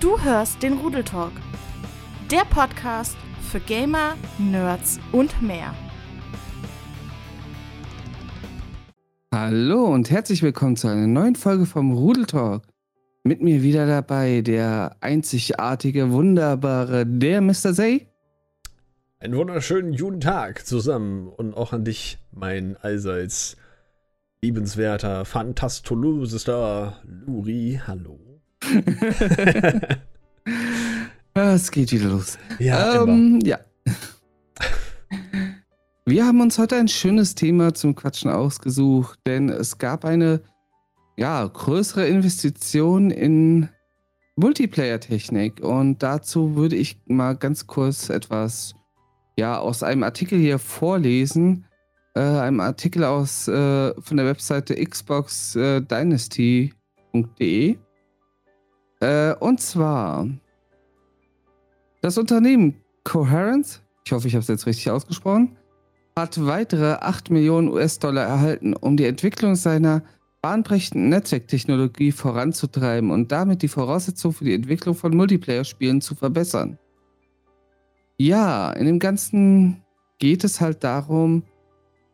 Du hörst den Rudeltalk, der Podcast für Gamer, Nerds und mehr. Hallo und herzlich willkommen zu einer neuen Folge vom Rudeltalk. Mit mir wieder dabei der einzigartige, wunderbare, der Mr. Zay. Einen wunderschönen guten Tag zusammen und auch an dich, mein allseits liebenswerter, fantastolosester Luri. Hallo. es geht wieder los. Ja, ähm, ja. Wir haben uns heute ein schönes Thema zum Quatschen ausgesucht, denn es gab eine ja, größere Investition in Multiplayer-Technik und dazu würde ich mal ganz kurz etwas ja, aus einem Artikel hier vorlesen. Äh, einem Artikel aus äh, von der Webseite xboxdynasty.de. Äh, und zwar das Unternehmen Coherence, ich hoffe, ich habe es jetzt richtig ausgesprochen, hat weitere 8 Millionen US-Dollar erhalten, um die Entwicklung seiner bahnbrechenden Netzwerktechnologie voranzutreiben und damit die Voraussetzungen für die Entwicklung von Multiplayer-Spielen zu verbessern. Ja, in dem Ganzen geht es halt darum,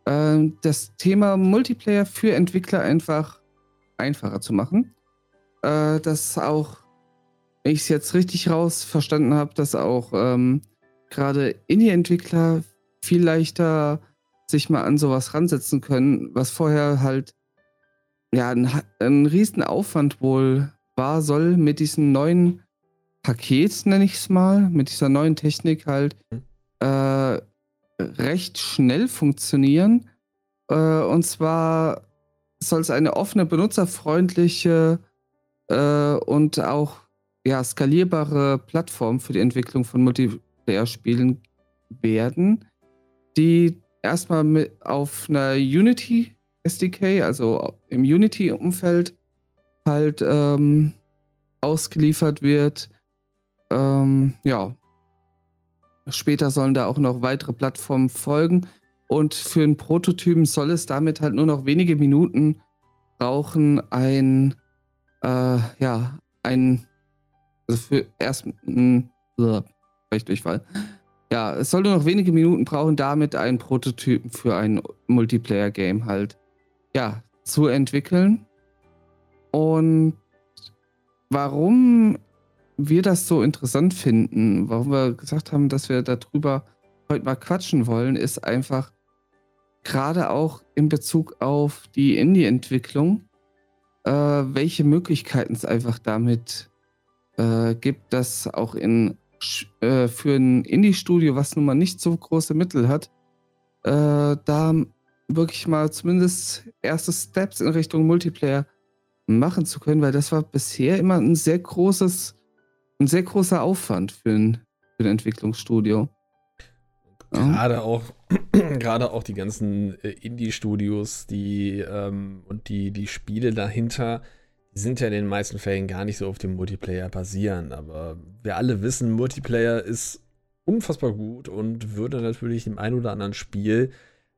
äh, das Thema Multiplayer für Entwickler einfach einfacher zu machen. Äh, dass auch, wenn ich es jetzt richtig raus verstanden habe, dass auch ähm, gerade Indie-Entwickler viel leichter sich mal an sowas ransetzen können, was vorher halt ja ein, ein riesen Aufwand wohl war, soll mit diesen neuen Paket, nenne ich es mal, mit dieser neuen Technik halt mhm. äh, recht schnell funktionieren. Äh, und zwar soll es eine offene, benutzerfreundliche äh, und auch ja, skalierbare Plattform für die Entwicklung von Multiplayer-Spielen werden, die erstmal mit auf einer Unity SDK, also im Unity-Umfeld, halt ähm, ausgeliefert wird ähm, ja. Später sollen da auch noch weitere Plattformen folgen. Und für einen Prototypen soll es damit halt nur noch wenige Minuten brauchen, ein, äh, ja, ein, also für erst, ein, Durchfall. Ja, es soll nur noch wenige Minuten brauchen, damit einen Prototypen für ein Multiplayer-Game halt, ja, zu entwickeln. Und warum wir das so interessant finden, warum wir gesagt haben, dass wir darüber heute mal quatschen wollen, ist einfach gerade auch in Bezug auf die Indie-Entwicklung, äh, welche Möglichkeiten es einfach damit äh, gibt, dass auch in, äh, für ein Indie-Studio, was nun mal nicht so große Mittel hat, äh, da wirklich mal zumindest erste Steps in Richtung Multiplayer machen zu können, weil das war bisher immer ein sehr großes ein sehr großer Aufwand für ein, für ein Entwicklungsstudio. Gerade auch, gerade auch die ganzen äh, Indie-Studios, die ähm, und die, die Spiele dahinter, sind ja in den meisten Fällen gar nicht so auf dem Multiplayer basieren. Aber wir alle wissen, Multiplayer ist unfassbar gut und würde natürlich im ein oder anderen Spiel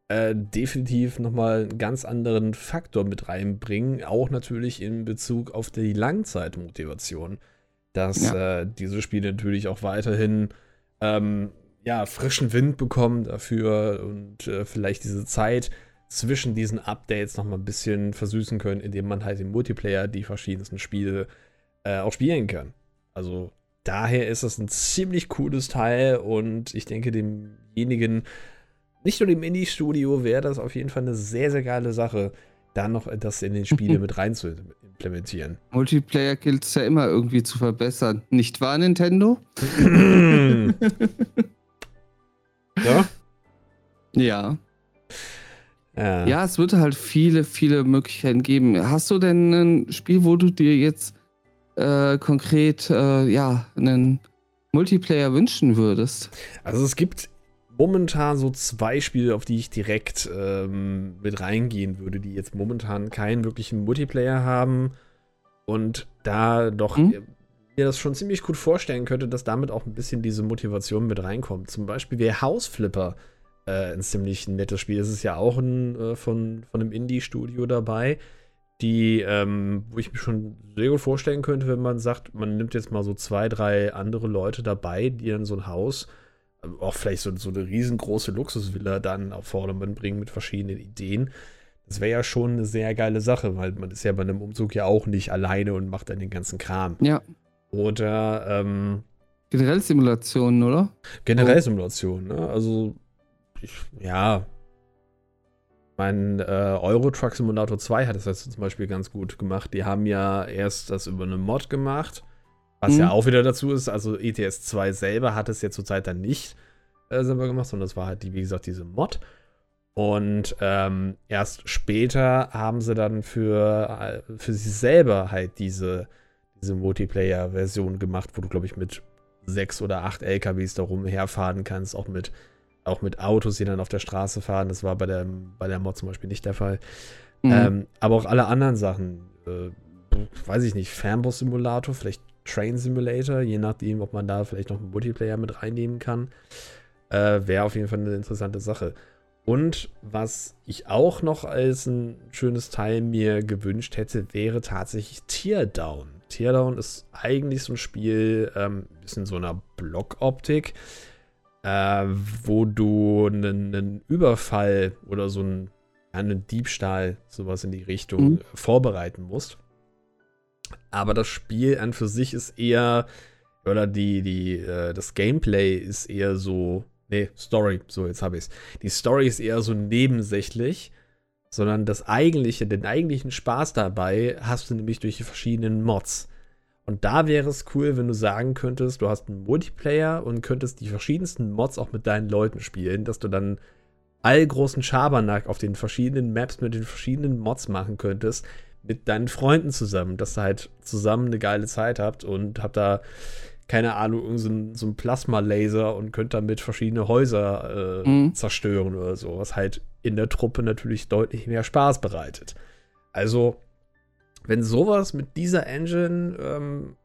äh, definitiv nochmal einen ganz anderen Faktor mit reinbringen, auch natürlich in Bezug auf die Langzeitmotivation dass ja. äh, diese Spiele natürlich auch weiterhin ähm, ja, frischen Wind bekommen dafür und äh, vielleicht diese Zeit zwischen diesen Updates noch mal ein bisschen versüßen können, indem man halt im Multiplayer die verschiedensten Spiele äh, auch spielen kann. Also daher ist das ein ziemlich cooles Teil und ich denke demjenigen, nicht nur dem Indie-Studio, wäre das auf jeden Fall eine sehr, sehr geile Sache, da noch das in den Spiele mit rein zu implementieren. Multiplayer gilt es ja immer irgendwie zu verbessern. Nicht wahr, Nintendo? ja? Ja. Ja. ja, es wird halt viele, viele Möglichkeiten geben. Hast du denn ein Spiel, wo du dir jetzt äh, konkret äh, ja, einen Multiplayer wünschen würdest? Also es gibt momentan so zwei Spiele, auf die ich direkt ähm, mit reingehen würde, die jetzt momentan keinen wirklichen Multiplayer haben und da doch hm? mir das schon ziemlich gut vorstellen könnte, dass damit auch ein bisschen diese Motivation mit reinkommt. Zum Beispiel wäre House Flipper äh, ein ziemlich nettes Spiel. Es ist ja auch ein, äh, von, von einem Indie-Studio dabei, die, ähm, wo ich mir schon sehr gut vorstellen könnte, wenn man sagt, man nimmt jetzt mal so zwei, drei andere Leute dabei, die dann so ein Haus, auch vielleicht so, so eine riesengroße Luxusvilla dann auf Vordermann bringen mit verschiedenen Ideen. Das wäre ja schon eine sehr geile Sache, weil man ist ja bei einem Umzug ja auch nicht alleine und macht dann den ganzen Kram. Ja. Oder ähm, generell Simulationen, oder? Generell Simulationen, ne? Also ich, ja, mein äh, Euro Truck Simulator 2 hat das jetzt zum Beispiel ganz gut gemacht. Die haben ja erst das über eine Mod gemacht, was mhm. ja auch wieder dazu ist. Also ETS 2 selber hat es ja zurzeit dann nicht äh, selber gemacht, sondern das war halt, die, wie gesagt, diese Mod. Und ähm, erst später haben sie dann für, äh, für sich selber halt diese, diese Multiplayer-Version gemacht, wo du, glaube ich, mit sechs oder acht LKWs da rumherfahren kannst, auch mit auch mit Autos, die dann auf der Straße fahren. Das war bei der, bei der Mod zum Beispiel nicht der Fall. Mhm. Ähm, aber auch alle anderen Sachen, äh, weiß ich nicht, Fernbus-Simulator, vielleicht Train Simulator, je nachdem, ob man da vielleicht noch einen Multiplayer mit reinnehmen kann, äh, wäre auf jeden Fall eine interessante Sache. Und was ich auch noch als ein schönes Teil mir gewünscht hätte, wäre tatsächlich Teardown. Teardown ist eigentlich so ein Spiel, ähm, ist in so einer Blockoptik. optik äh, wo du einen, einen, Überfall oder so einen, einen Diebstahl, sowas in die Richtung mhm. vorbereiten musst. Aber das Spiel an für sich ist eher, oder die, die, äh, das Gameplay ist eher so, nee, Story, so jetzt habe ich es. Die Story ist eher so nebensächlich, sondern das eigentliche, den eigentlichen Spaß dabei hast du nämlich durch die verschiedenen Mods. Und da wäre es cool, wenn du sagen könntest, du hast einen Multiplayer und könntest die verschiedensten Mods auch mit deinen Leuten spielen, dass du dann all großen Schabernack auf den verschiedenen Maps mit den verschiedenen Mods machen könntest, mit deinen Freunden zusammen, dass ihr halt zusammen eine geile Zeit habt und habt da, keine Ahnung, so einen, so einen Plasma-Laser und könnt damit verschiedene Häuser äh, mhm. zerstören oder so, was halt in der Truppe natürlich deutlich mehr Spaß bereitet. Also, wenn sowas mit dieser Engine ähm,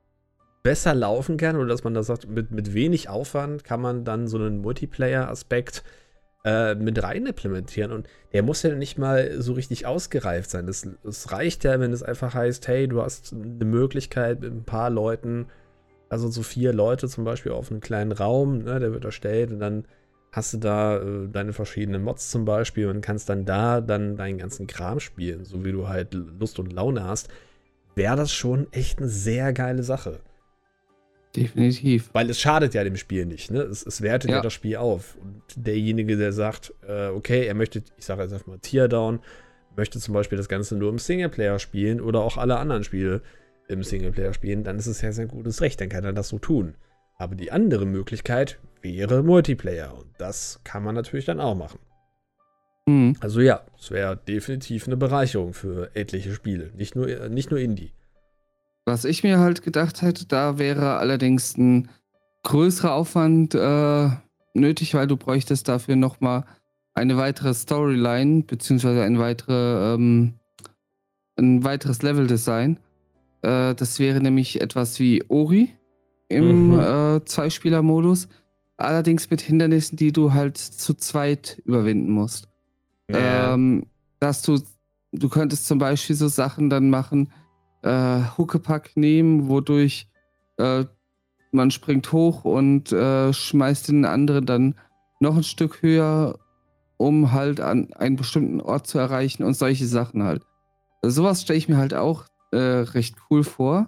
besser laufen kann oder dass man da sagt, mit, mit wenig Aufwand kann man dann so einen Multiplayer-Aspekt äh, mit rein implementieren und der muss ja nicht mal so richtig ausgereift sein. Es reicht ja, wenn es einfach heißt, hey, du hast eine Möglichkeit mit ein paar Leuten, also so vier Leute zum Beispiel auf einen kleinen Raum, ne, der wird erstellt und dann hast du da äh, deine verschiedenen Mods zum Beispiel und kannst dann da dann deinen ganzen Kram spielen, so wie du halt Lust und Laune hast, wäre das schon echt eine sehr geile Sache. Definitiv. Weil es schadet ja dem Spiel nicht, ne? Es, es wertet ja. ja. das Spiel auf. Und derjenige, der sagt, äh, okay, er möchte, ich sage jetzt einfach mal Teardown, möchte zum Beispiel das Ganze nur im Singleplayer spielen oder auch alle anderen Spiele im Singleplayer spielen, dann ist es ja sein gutes Recht, dann kann er das so tun. Aber die andere Möglichkeit wäre Multiplayer. Und das kann man natürlich dann auch machen. Mhm. Also ja, es wäre definitiv eine Bereicherung für etliche Spiele. Nicht nur, nicht nur Indie. Was ich mir halt gedacht hätte, da wäre allerdings ein größerer Aufwand äh, nötig, weil du bräuchtest dafür nochmal eine weitere Storyline, beziehungsweise ein, weitere, ähm, ein weiteres Leveldesign. Äh, das wäre nämlich etwas wie Ori im mhm. äh, Zweispieler-Modus, allerdings mit Hindernissen, die du halt zu zweit überwinden musst. Ja. Ähm, dass du, du könntest zum Beispiel so Sachen dann machen, äh, Huckepack nehmen, wodurch äh, man springt hoch und äh, schmeißt den anderen dann noch ein Stück höher, um halt an einen bestimmten Ort zu erreichen und solche Sachen halt. Also sowas stelle ich mir halt auch äh, recht cool vor.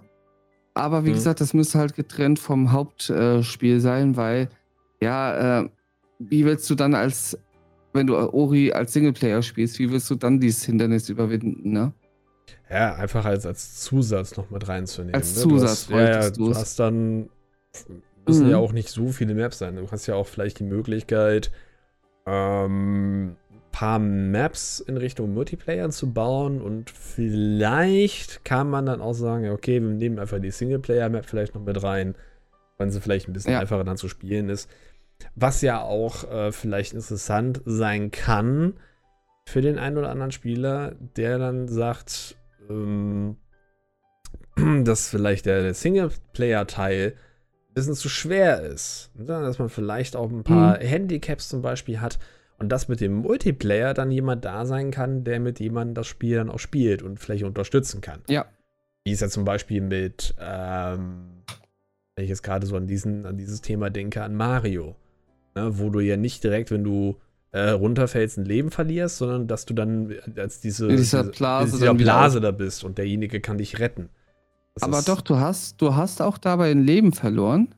Aber wie mhm. gesagt, das müsste halt getrennt vom Hauptspiel äh, sein, weil, ja, äh, wie willst du dann als, wenn du Ori als Singleplayer spielst, wie willst du dann dieses Hindernis überwinden, ne? Ja, einfach als, als Zusatz noch mit reinzunehmen. Als ne? Zusatz, du hast, ja, ja, du hast dann, müssen mhm. ja auch nicht so viele Maps sein. Du hast ja auch vielleicht die Möglichkeit, ähm, paar Maps in Richtung Multiplayer zu bauen und vielleicht kann man dann auch sagen, okay, wir nehmen einfach die Singleplayer-Map vielleicht noch mit rein, wenn sie vielleicht ein bisschen ja. einfacher dann zu spielen ist. Was ja auch äh, vielleicht interessant sein kann für den einen oder anderen Spieler, der dann sagt, ähm, dass vielleicht der, der Singleplayer-Teil ein bisschen zu schwer ist. Dass man vielleicht auch ein paar mhm. Handicaps zum Beispiel hat Und dass mit dem Multiplayer dann jemand da sein kann, der mit jemandem das Spiel dann auch spielt und vielleicht unterstützen kann. Ja. Wie es ja zum Beispiel mit, ähm, wenn ich jetzt gerade so an, diesen, an dieses Thema denke, an Mario. Ne, wo du ja nicht direkt, wenn du äh, runterfällst, ein Leben verlierst, sondern dass du dann als diese, in dieser Blase, diese, dieser Blase da bist und derjenige kann dich retten. Das aber doch, du hast, du hast auch dabei ein Leben verloren,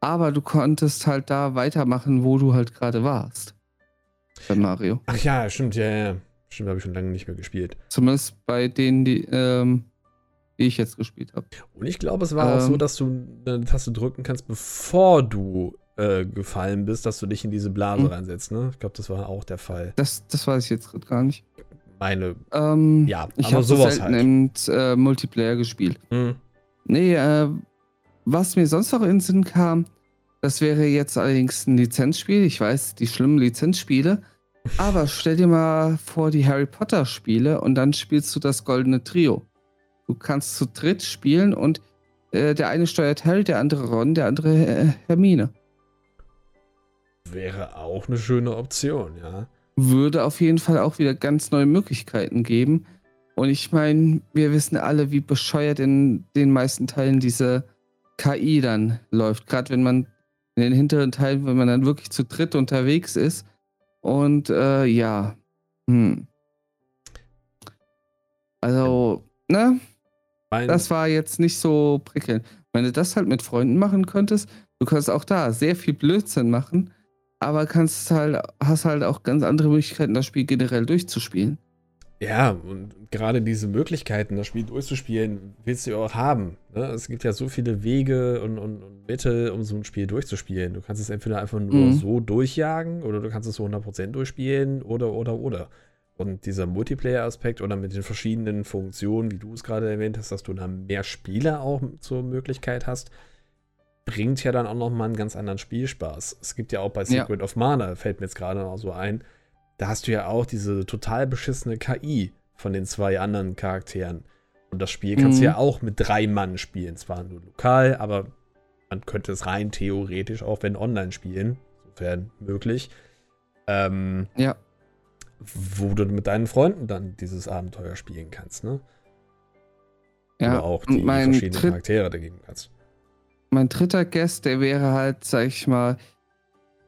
aber du konntest halt da weitermachen, wo du halt gerade warst. Bei Mario. Ach ja, stimmt, ja, ja. Stimmt, habe ich schon lange nicht mehr gespielt. Zumindest bei denen, die, ähm, die ich jetzt gespielt habe. Und ich glaube, es war ähm, auch so, ähm. dass du eine Taste drücken kannst, bevor du äh, gefallen bist, dass du dich in diese Blase mhm. reinsetzt, ne? Ich glaube, das war auch der Fall. Das, das weiß ich jetzt gar nicht. Meine. Ähm, ja, ich habe sowas halt. im äh, Multiplayer gespielt. Mhm. Nee, äh, was mir sonst noch in den Sinn kam, das wäre jetzt allerdings ein Lizenzspiel. Ich weiß, die schlimmen Lizenzspiele. Aber stell dir mal vor, die Harry Potter Spiele und dann spielst du das Goldene Trio. Du kannst zu dritt spielen und äh, der eine steuert Harry, der andere Ron, der andere äh, Hermine. Wäre auch eine schöne Option, ja. Würde auf jeden Fall auch wieder ganz neue Möglichkeiten geben. Und ich meine, wir wissen alle, wie bescheuert in den meisten Teilen diese KI dann läuft. Gerade wenn man in den hinteren Teilen, wenn man dann wirklich zu dritt unterwegs ist. Und äh, ja. Hm. Also, ne? Mein das war jetzt nicht so prickelnd. Wenn du das halt mit Freunden machen könntest, du könntest auch da sehr viel Blödsinn machen aber kannst halt, hast halt auch ganz andere Möglichkeiten, das Spiel generell durchzuspielen. Ja, und gerade diese Möglichkeiten, das Spiel durchzuspielen, willst du ja auch haben. Ne? Es gibt ja so viele Wege und, und, und, Mittel, um so ein Spiel durchzuspielen. Du kannst es entweder einfach nur mhm. so durchjagen oder du kannst es so 100% durchspielen oder, oder, oder. Und dieser Multiplayer-Aspekt oder mit den verschiedenen Funktionen, wie du es gerade erwähnt hast, dass du da mehr Spieler auch zur Möglichkeit hast, bringt ja dann auch noch mal einen ganz anderen Spielspaß. Es gibt ja auch bei Secret ja. of Mana, fällt mir jetzt gerade noch so ein, da hast du ja auch diese total beschissene KI von den zwei anderen Charakteren. Und das Spiel kannst mhm. du ja auch mit drei Mann spielen. Zwar nur lokal, aber man könnte es rein theoretisch auch wenn online spielen, sofern möglich. Ähm, ja. Wo du mit deinen Freunden dann dieses Abenteuer spielen kannst, ne? Ja, Oder auch die verschiedenen Charaktere dagegen kannst mein dritter Guest, der wäre halt, sag ich mal,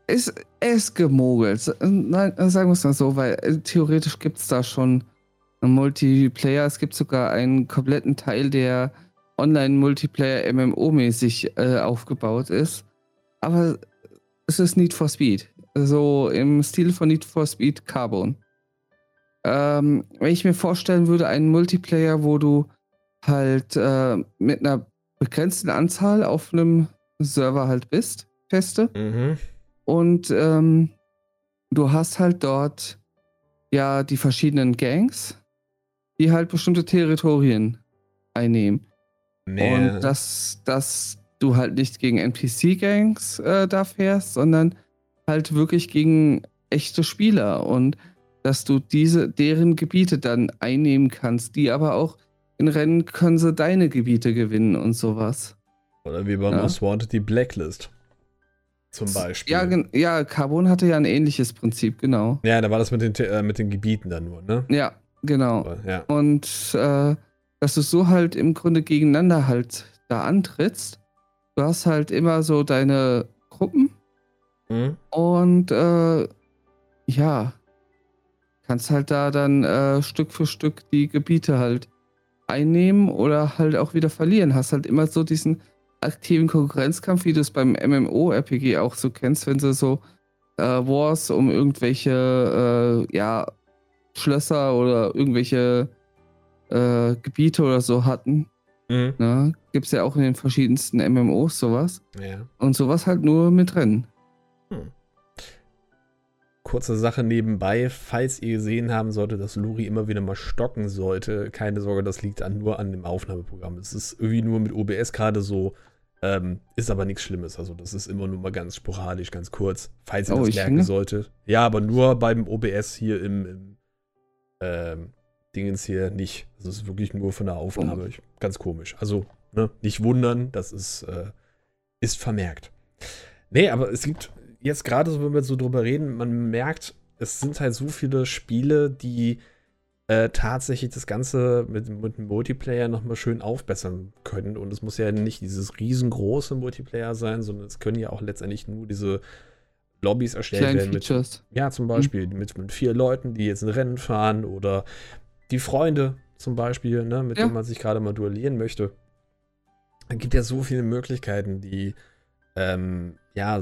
ist, er ist gemogelt. Nein, sagen wir es mal so, weil äh, theoretisch gibt es da schon einen Multiplayer. Es gibt sogar einen kompletten Teil, der Online-Multiplayer MMO-mäßig äh, aufgebaut ist. Aber es ist Need for Speed. So im Stil von Need for Speed Carbon. Ähm, wenn ich mir vorstellen würde, einen Multiplayer, wo du halt äh, mit einer begrenzten Anzahl auf einem Server halt bist, feste. Mhm. Und ähm, du hast halt dort ja die verschiedenen Gangs, die halt bestimmte Territorien einnehmen. Nee. Und dass, dass du halt nicht gegen NPC-Gangs äh, da fährst, sondern halt wirklich gegen echte Spieler und dass du diese, deren Gebiete dann einnehmen kannst, die aber auch in Rennen können sie deine Gebiete gewinnen und sowas. Oder wie bei ja. Most Wanted die Blacklist. Zum Beispiel. Ja, ja, Carbon hatte ja ein ähnliches Prinzip, genau. Ja, da war das mit den, äh, mit den Gebieten dann nur, ne? Ja, genau. Aber, ja. Und äh, dass du so halt im Grunde gegeneinander halt da antrittst. Du hast halt immer so deine Gruppen. Mhm. Und äh, ja, kannst halt da dann äh, Stück für Stück die Gebiete halt einnehmen oder halt auch wieder verlieren. Hast halt immer so diesen aktiven Konkurrenzkampf, wie du es beim MMO-RPG auch so kennst, wenn sie so äh, Wars um irgendwelche äh, ja, Schlösser oder irgendwelche äh, Gebiete oder so hatten. Mhm. Ne? Gibt es ja auch in den verschiedensten MMOs sowas. Ja. Und sowas halt nur mit Rennen. Hm kurze Sache nebenbei, falls ihr gesehen haben solltet, dass Luri immer wieder mal stocken sollte, keine Sorge, das liegt an, nur an dem Aufnahmeprogramm. Es ist irgendwie nur mit OBS gerade so, ähm, ist aber nichts Schlimmes. Also das ist immer nur mal ganz sporadisch, ganz kurz, falls ihr oh, das merken finde? solltet. Ja, aber nur beim OBS hier im, im ähm, Dingens hier nicht. Das ist wirklich nur von der Aufnahme. Oh. Ganz komisch. Also, ne, nicht wundern, das ist, äh, ist vermerkt. Nee, aber es gibt jetzt gerade so, wenn wir so drüber reden, man merkt, es sind halt so viele Spiele, die äh, tatsächlich das Ganze mit, mit Multiplayer nochmal schön aufbessern können. Und es muss ja nicht dieses riesengroße Multiplayer sein, sondern es können ja auch letztendlich nur diese Lobbys erstellt Kleine werden. Mit, Features. ja, zum Beispiel Mhm. mit, mit vier Leuten, die jetzt ein Rennen fahren oder die Freunde zum Beispiel, ne, mit Ja. denen man sich gerade mal duellieren möchte. Es gibt ja so viele Möglichkeiten, die ähm, ja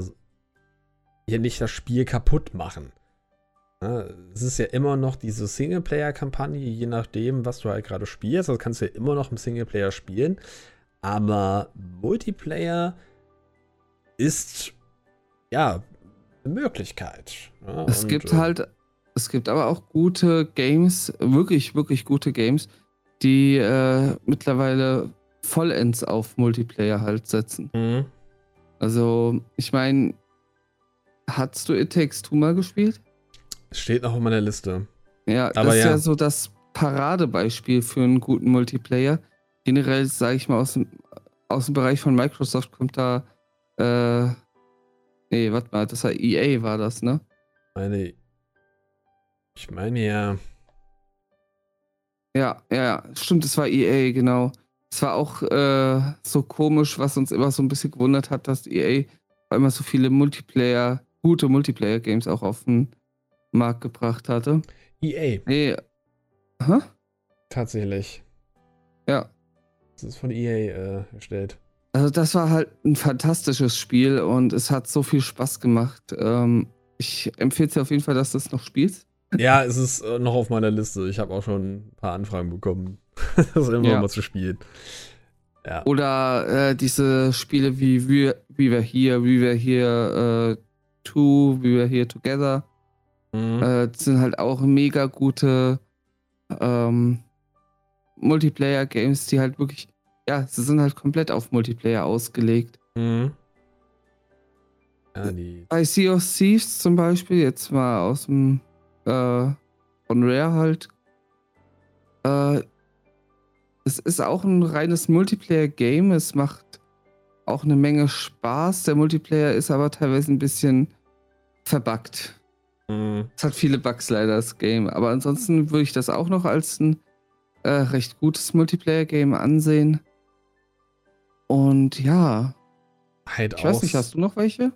hier nicht das Spiel kaputt machen. Ne, es ist ja immer noch diese Singleplayer-Kampagne, je nachdem, was du halt gerade spielst. Das kannst du ja immer noch im Singleplayer spielen. Aber Multiplayer ist ja eine Möglichkeit. ne? Es gibt äh, halt, es gibt aber auch gute Games, wirklich, wirklich gute Games, die äh, mittlerweile vollends auf Multiplayer halt setzen. mhm. Also, ich meine, hast du It Takes Two mal gespielt? Es steht noch auf meiner Liste. Ja, Aber das ist ja. ja so das Paradebeispiel für einen guten Multiplayer. Generell, sage ich mal, aus dem, aus dem Bereich von Microsoft kommt da, äh, nee, warte mal, das war EA, war das, ne? Meine, ich meine ja. Ja, ja, ja, stimmt, es war EA, genau. Es war auch äh, so komisch, was uns immer so ein bisschen gewundert hat, dass EA auf einmal so viele Multiplayer, gute Multiplayer-Games auch auf den Markt gebracht hatte. EA, Nee. Hä? tatsächlich. Ja. Das ist von EA äh, erstellt. Also das war halt ein fantastisches Spiel und es hat so viel Spaß gemacht. Ähm, ich empfehle dir auf jeden Fall, dass du es noch spielst. Ja, es ist äh, noch auf meiner Liste. Ich habe auch schon ein paar Anfragen bekommen, das immer Ja. mal zu spielen. Ja. Oder äh, diese Spiele wie We, We Were Here, We Were Here äh, Two, We Were Here Together. Mhm. Äh, sind halt auch mega gute ähm, Multiplayer-Games, die halt wirklich, ja, sie sind halt komplett auf Multiplayer ausgelegt. Mhm. Ja, die. Bei Sea of Thieves zum Beispiel, jetzt mal aus dem äh, von Rare halt, äh, es ist auch ein reines Multiplayer-Game. Es macht auch eine Menge Spaß. Der Multiplayer ist aber teilweise ein bisschen verbuggt. Mhm. Es hat viele Bugs leider, das Game. Aber ansonsten würde ich das auch noch als ein äh, recht gutes Multiplayer-Game ansehen. Und ja, Halt ich weiß aus- nicht, hast du noch welche?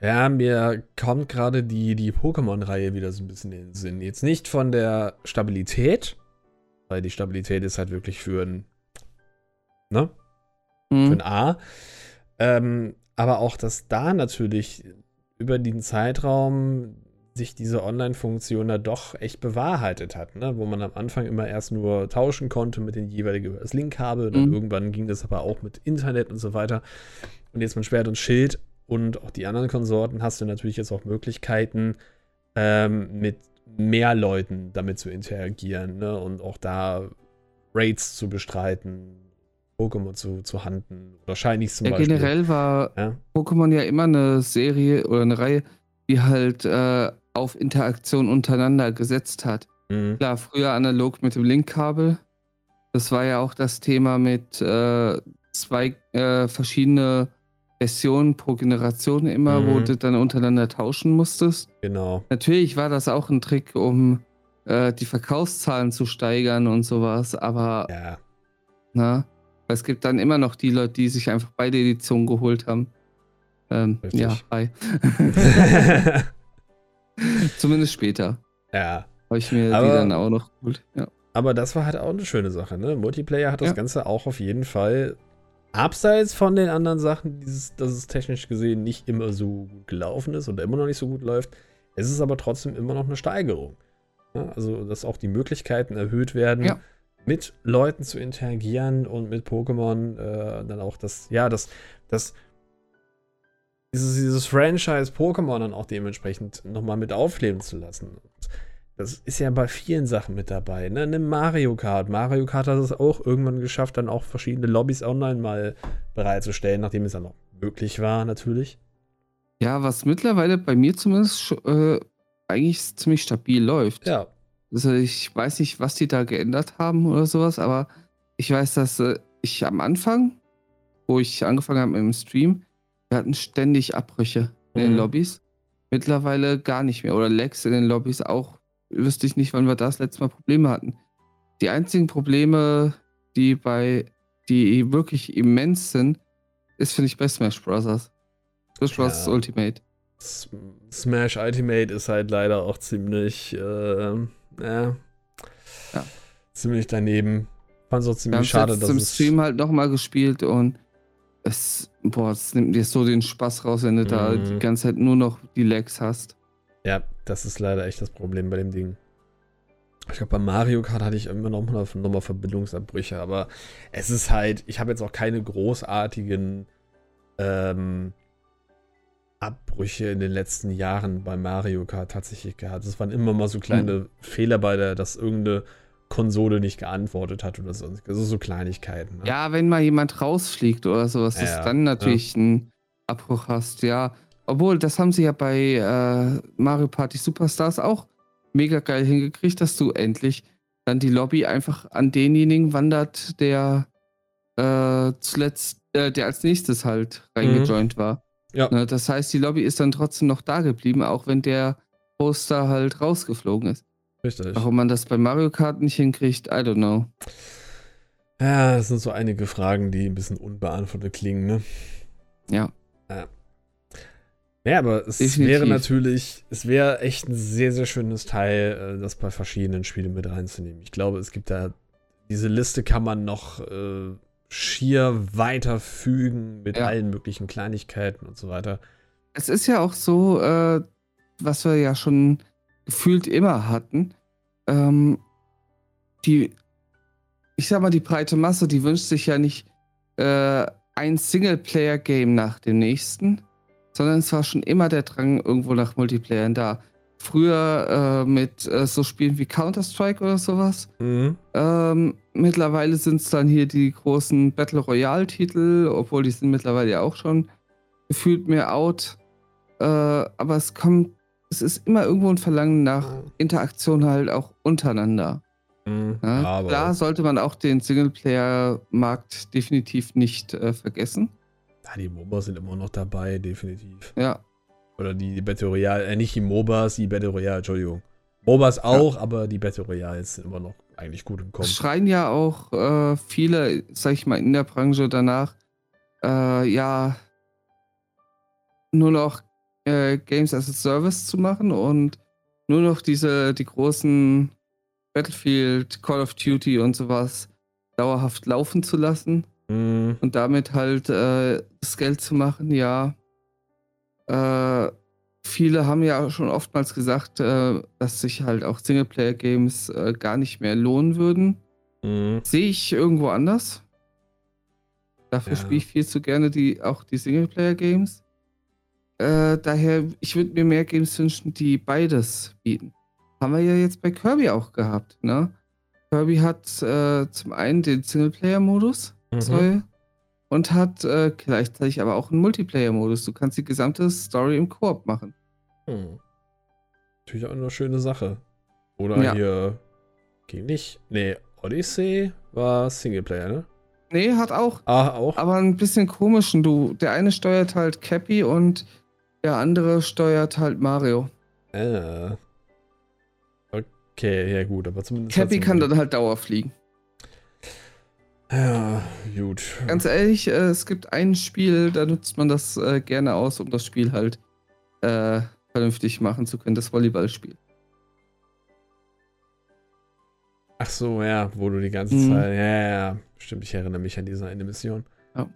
Ja, mir kommt gerade die, die Pokémon-Reihe wieder so ein bisschen in den Sinn. Jetzt nicht von der Stabilität, weil die Stabilität ist halt wirklich für ein, ne? Für Hm. ein A. Ähm, aber auch, dass da natürlich über den Zeitraum sich diese Online-Funktion da doch echt bewahrheitet hat, ne? wo man am Anfang immer erst nur tauschen konnte mit den jeweiligen das Link-Kabel und dann Mhm. irgendwann ging das aber auch mit Internet und so weiter. Und jetzt mit Schwert und Schild und auch die anderen Konsorten hast du natürlich jetzt auch Möglichkeiten, ähm, mit mehr Leuten damit zu interagieren ne? und auch da Raids zu bestreiten, Pokémon zu, zu handen. Wahrscheinlich zum Ja, Beispiel. generell war Ja? Pokémon ja immer eine Serie oder eine Reihe, die halt äh, auf Interaktion untereinander gesetzt hat. Mhm. Klar, früher analog mit dem Linkkabel. Das war ja auch das Thema mit äh, zwei äh, verschiedene Versionen pro Generation immer, wo Mhm. du dann untereinander tauschen musstest. Genau. Natürlich war das auch ein Trick, um äh, die Verkaufszahlen zu steigern und sowas, aber Ja. na, es gibt dann immer noch die Leute, die sich einfach beide Editionen geholt haben. Ähm, Richtig. ja, hi. Zumindest später. ja. Habe ich mir Aber- die dann auch noch geholt. Ja. Aber das war halt auch eine schöne Sache, ne? Multiplayer hat das Ja. Ganze auch auf jeden Fall abseits von den anderen Sachen, dieses, dass es technisch gesehen nicht immer so gut gelaufen ist oder immer noch nicht so gut läuft. Es ist aber trotzdem immer noch eine Steigerung. Ne? Also, dass auch die Möglichkeiten erhöht werden, Ja. Mit Leuten zu interagieren und mit Pokémon äh, dann auch das, ja, das, das, dieses, dieses Franchise Pokémon dann auch dementsprechend nochmal mit aufleben zu lassen. Und das ist ja bei vielen Sachen mit dabei. Ne? Nimm Mario Kart. Mario Kart hat es auch irgendwann geschafft, dann auch verschiedene Lobbys online mal bereitzustellen, nachdem es dann auch möglich war, natürlich. ja, was mittlerweile bei mir zumindest äh, eigentlich ziemlich stabil läuft. Ja. Also ich weiß nicht, was die da geändert haben oder sowas, aber ich weiß, dass äh, ich am Anfang, wo ich angefangen habe mit dem Stream, wir hatten ständig Abbrüche in den Mhm. Lobbys. Mittlerweile gar nicht mehr. Oder Lags in den Lobbys auch. Wüsste ich nicht, wann wir das letzte Mal Probleme hatten. Die einzigen Probleme, die bei, die wirklich immens sind, ist, finde ich, bei Smash Bros. Smash Bros. Ja. Ultimate. Smash Ultimate ist halt leider auch ziemlich, äh, äh, ja. ziemlich daneben. Fand es ziemlich schade, dass es. Stream halt nochmal gespielt und es, boah, es nimmt dir so den Spaß raus, wenn du mhm. da die ganze Zeit nur noch die Lags hast. Ja, das ist leider echt das Problem bei dem Ding. Ich glaube, bei Mario Kart hatte ich immer noch mal, noch mal Verbindungsabbrüche, aber es ist halt, ich habe jetzt auch keine großartigen ähm, Abbrüche in den letzten Jahren bei Mario Kart tatsächlich gehabt. Es waren immer mal so kleine mhm. Fehler bei der, dass irgendeine Konsole nicht geantwortet hat oder sonst. Also so Kleinigkeiten. Ne? Ja, wenn mal jemand rausfliegt oder sowas, ja, dass dann natürlich ja. einen Abbruch hast, ja. Obwohl, das haben sie ja bei äh, Mario Party Superstars auch mega geil hingekriegt, dass du endlich dann die Lobby einfach an denjenigen wandert, der äh, zuletzt, äh, der als nächstes halt reingejoint mhm. war. Ja. Ne, das heißt, die Lobby ist dann trotzdem noch da geblieben, auch wenn der Poster halt rausgeflogen ist. Richtig. Warum man das bei Mario Kart nicht hinkriegt, I don't know. Ja, das sind so einige Fragen, die ein bisschen unbeantwortet klingen, ne? Ja. Ja, ja aber es Definitiv. wäre natürlich, es wäre echt ein sehr, sehr schönes Teil, äh, das bei verschiedenen Spielen mit reinzunehmen. Ich glaube, es gibt da, diese Liste kann man noch äh, schier weiterfügen mit ja. allen möglichen Kleinigkeiten und so weiter. Es ist ja auch so, äh, was wir ja schon gefühlt immer hatten. Ähm, die, ich sag mal, die breite Masse, die wünscht sich ja nicht äh, ein Singleplayer-Game nach dem nächsten, sondern es war schon immer der Drang irgendwo nach Multiplayern da. Früher äh, mit äh, so Spielen wie Counter-Strike oder sowas. Mhm. Ähm, mittlerweile sind es dann hier die großen Battle Royale-Titel, obwohl die sind mittlerweile ja auch schon gefühlt mehr out. Äh, aber es kommt es ist immer irgendwo ein Verlangen nach Interaktion halt auch untereinander. Mhm, ja, klar sollte man auch den Singleplayer-Markt definitiv nicht äh, vergessen. Ja, die MOBAs sind immer noch dabei, definitiv. Ja. Oder die, Battle Royale, äh, nicht die MOBAs, die Battle Royale, Entschuldigung. MOBAs auch, ja. aber die Battle Royales sind immer noch eigentlich gut im Kommen. Es schreien ja auch äh, viele, sag ich mal, in der Branche danach, äh, ja, nur noch äh, Games as a Service zu machen und nur noch diese, die großen Battlefield, Call of Duty und sowas dauerhaft laufen zu lassen mhm. und damit halt äh, das Geld zu machen, ja. Äh, viele haben ja schon oftmals gesagt, äh, dass sich halt auch Singleplayer-Games äh, gar nicht mehr lohnen würden. Mhm. Sehe ich irgendwo anders. Dafür ja. spiele ich viel zu gerne die, auch die Singleplayer-Games. Äh, daher, ich würde mir mehr Games wünschen, die beides bieten. Haben wir ja jetzt bei Kirby auch gehabt, ne? Kirby hat äh, zum einen den Singleplayer-Modus mhm. Und hat äh, gleichzeitig aber auch einen Multiplayer-Modus. Du kannst die gesamte Story im Koop machen. Hm. Natürlich auch eine schöne Sache. Oder ja. hier ging nicht. Nee, Odyssey war Singleplayer, ne? Nee, hat auch. Ah, auch. Aber ein bisschen komischen. Du, der eine steuert halt Cappy und der andere steuert halt Mario. Äh. Okay, ja gut, aber zumindest. Cappy kann dann halt Dauer fliegen. Ja, gut. Ganz ehrlich, äh, es gibt ein Spiel, da nutzt man das äh, gerne aus, um das Spiel halt äh, vernünftig machen zu können, das Volleyballspiel. Ach so, ja, wo du die ganze mhm. Zeit. Ja, ja, stimmt, ich erinnere mich an diese eine Mission. Ja.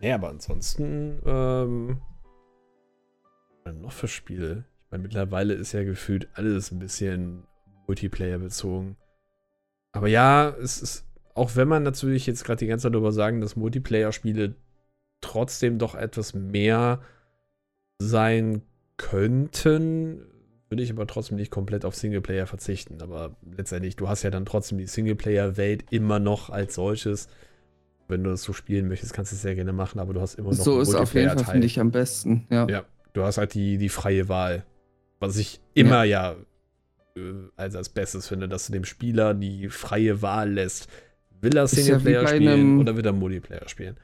Ja, aber ansonsten ähm, noch für Spiele? Ich meine, mittlerweile ist ja gefühlt alles ein bisschen Multiplayer bezogen. Aber ja, es ist, auch wenn man natürlich jetzt gerade die ganze Zeit darüber sagen, dass Multiplayer-Spiele trotzdem doch etwas mehr sein könnten, würde ich aber trotzdem nicht komplett auf Singleplayer verzichten. Aber letztendlich, du hast ja dann trotzdem die Singleplayer-Welt immer noch als solches. Wenn du das so spielen möchtest, kannst du es sehr gerne machen, aber du hast immer noch So ist auf jeden Fall, finde ich, am besten, ja. Ja, Du hast halt die, die freie Wahl. Was ich immer ja, ja äh, als, als Bestes finde, dass du dem Spieler die freie Wahl lässt. Will er Singleplayer ja spielen einem, oder will er Multiplayer spielen?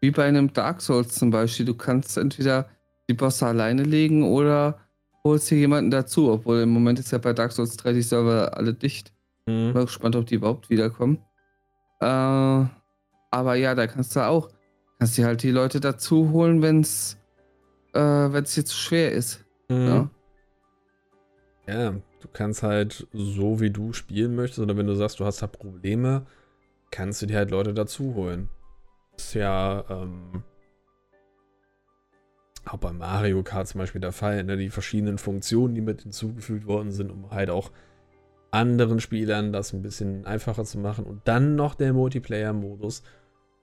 Wie bei einem Dark Souls zum Beispiel. Du kannst entweder die Bosse alleine legen oder holst dir jemanden dazu, obwohl im Moment ist ja bei Dark Souls 3 die Server alle dicht. Mhm. Bin gespannt, ob die überhaupt wiederkommen. Äh, aber ja, da kannst du auch, kannst dir halt die Leute dazu holen, wenn es äh, wenn es dir zu schwer ist. Mhm. Ja? ja, du kannst halt so wie du spielen möchtest, oder wenn du sagst, du hast da Probleme, kannst du dir halt Leute dazu holen. Das ist ja ähm, auch bei Mario Kart zum Beispiel der Fall, ne? die verschiedenen Funktionen, die mit hinzugefügt worden sind, um halt auch anderen Spielern das ein bisschen einfacher zu machen. Und dann noch der Multiplayer-Modus,